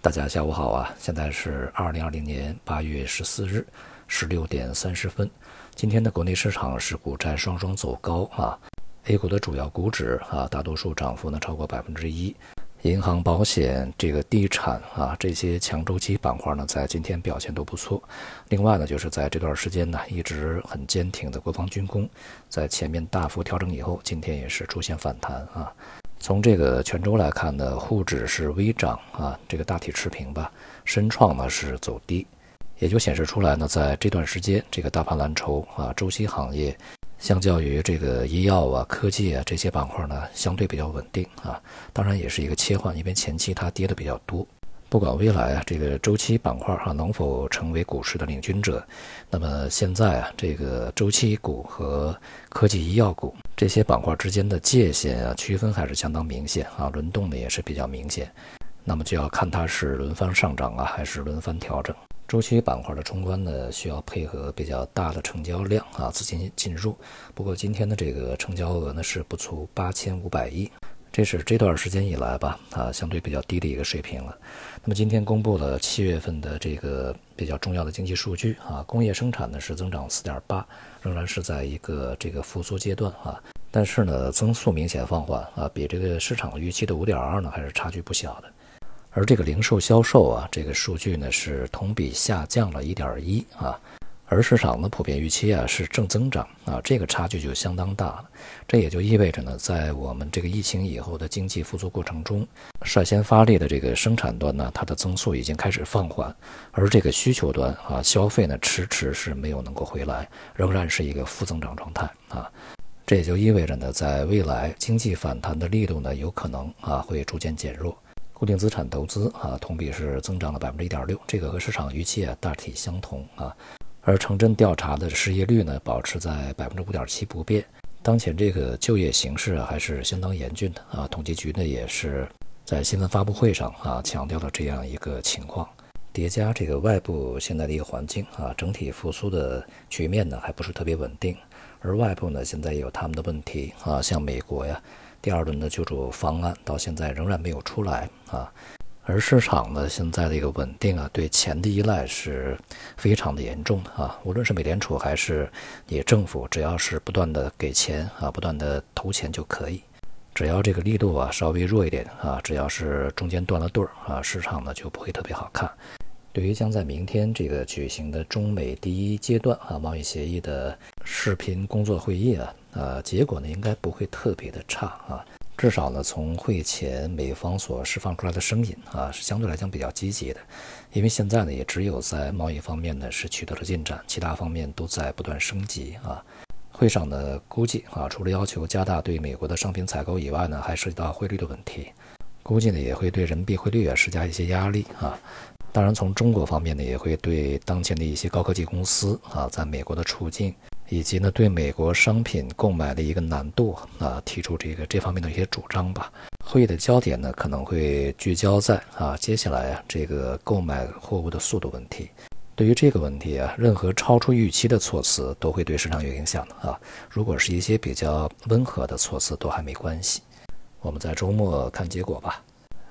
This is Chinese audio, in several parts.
大家下午好啊！现在是二零二零年八月十四日十六点三十分。今天的国内市场是股债双双走高啊，A 股的主要股指啊，大多数涨幅呢超过百分之一。银行、保险、这个地产啊，这些强周期板块呢，在今天表现都不错。另外呢，就是在这段时间呢，一直很坚挺的国防军工，在前面大幅调整以后，今天也是出现反弹啊。从这个泉州来看呢，沪指是微涨啊，这个大体持平吧。深创呢是走低，也就显示出来呢，在这段时间，这个大盘蓝筹啊，周期行业，相较于这个医药啊、科技啊这些板块呢，相对比较稳定啊。当然也是一个切换，因为前期它跌的比较多。不管未来啊，这个周期板块哈能否成为股市的领军者，那么现在啊，这个周期股和科技医药股这些板块之间的界限啊区分还是相当明显啊，轮动的也是比较明显。那么就要看它是轮番上涨啊，还是轮番调整。周期板块的冲关呢，需要配合比较大的成交量啊，资金进入。不过今天的这个成交额呢是不足八千五百亿。这是这段时间以来吧，啊，相对比较低的一个水平了。那么今天公布了七月份的这个比较重要的经济数据啊，工业生产呢是增长四点八，仍然是在一个这个复苏阶段啊，但是呢增速明显放缓啊，比这个市场预期的五点二呢还是差距不小的。而这个零售销售啊，这个数据呢是同比下降了一点一啊。而市场呢普遍预期啊是正增长啊，这个差距就相当大了。这也就意味着呢，在我们这个疫情以后的经济复苏过程中，率先发力的这个生产端呢，它的增速已经开始放缓，而这个需求端啊，消费呢迟迟是没有能够回来，仍然是一个负增长状态啊。这也就意味着呢，在未来经济反弹的力度呢，有可能啊会逐渐减弱。固定资产投资啊，同比是增长了百分之一点六，这个和市场预期啊大体相同啊。而城镇调查的失业率呢，保持在百分之五点七不变。当前这个就业形势还是相当严峻的啊。统计局呢也是在新闻发布会上啊强调了这样一个情况。叠加这个外部现在的一个环境啊，整体复苏的局面呢还不是特别稳定。而外部呢现在也有他们的问题啊，像美国呀，第二轮的救助方案到现在仍然没有出来啊。而市场呢，现在的一个稳定啊，对钱的依赖是非常的严重的啊。无论是美联储还是你政府，只要是不断的给钱啊，不断的投钱就可以。只要这个力度啊稍微弱一点啊，只要是中间断了对儿啊，市场呢就不会特别好看。对于将在明天这个举行的中美第一阶段啊贸易协议的视频工作会议啊，呃，结果呢应该不会特别的差啊。至少呢，从会前美方所释放出来的声音啊，是相对来讲比较积极的，因为现在呢，也只有在贸易方面呢是取得了进展，其他方面都在不断升级啊。会上呢，估计啊，除了要求加大对美国的商品采购以外呢，还涉及到汇率的问题，估计呢也会对人民币汇率啊施加一些压力啊。当然，从中国方面呢，也会对当前的一些高科技公司啊，在美国的处境。以及呢，对美国商品购买的一个难度啊，提出这个这方面的一些主张吧。会议的焦点呢，可能会聚焦在啊，接下来啊，这个购买货物的速度问题。对于这个问题啊，任何超出预期的措辞都会对市场有影响的啊。如果是一些比较温和的措辞，都还没关系。我们在周末看结果吧。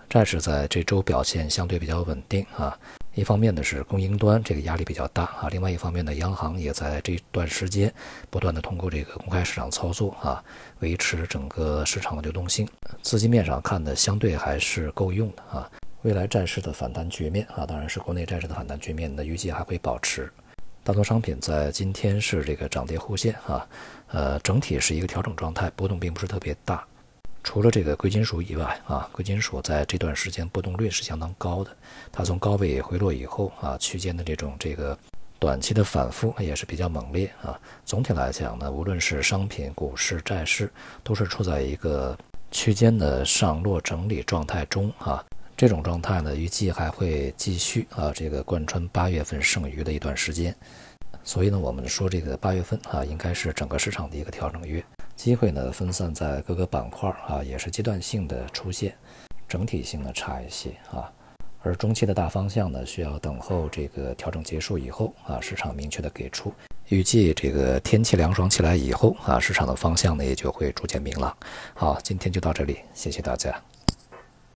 债市在这周表现相对比较稳定啊。一方面呢是供应端这个压力比较大啊，另外一方面呢，央行也在这段时间不断的通过这个公开市场操作啊，维持整个市场的流动性。资金面上看呢，相对还是够用的啊。未来债市的反弹局面啊，当然是国内债市的反弹局面呢，预计还会保持。大宗商品在今天是这个涨跌互现啊，呃，整体是一个调整状态，波动并不是特别大。除了这个贵金属以外啊，贵金属在这段时间波动率是相当高的。它从高位回落以后啊，区间的这种这个短期的反复也是比较猛烈啊。总体来讲呢，无论是商品、股市、债市，都是处在一个区间的上落整理状态中啊。这种状态呢，预计还会继续啊，这个贯穿八月份剩余的一段时间。所以呢，我们说这个八月份啊，应该是整个市场的一个调整月。机会呢分散在各个板块啊，也是阶段性的出现，整体性呢差一些啊。而中期的大方向呢，需要等候这个调整结束以后啊，市场明确的给出。预计这个天气凉爽起来以后啊，市场的方向呢也就会逐渐明朗。好，今天就到这里，谢谢大家。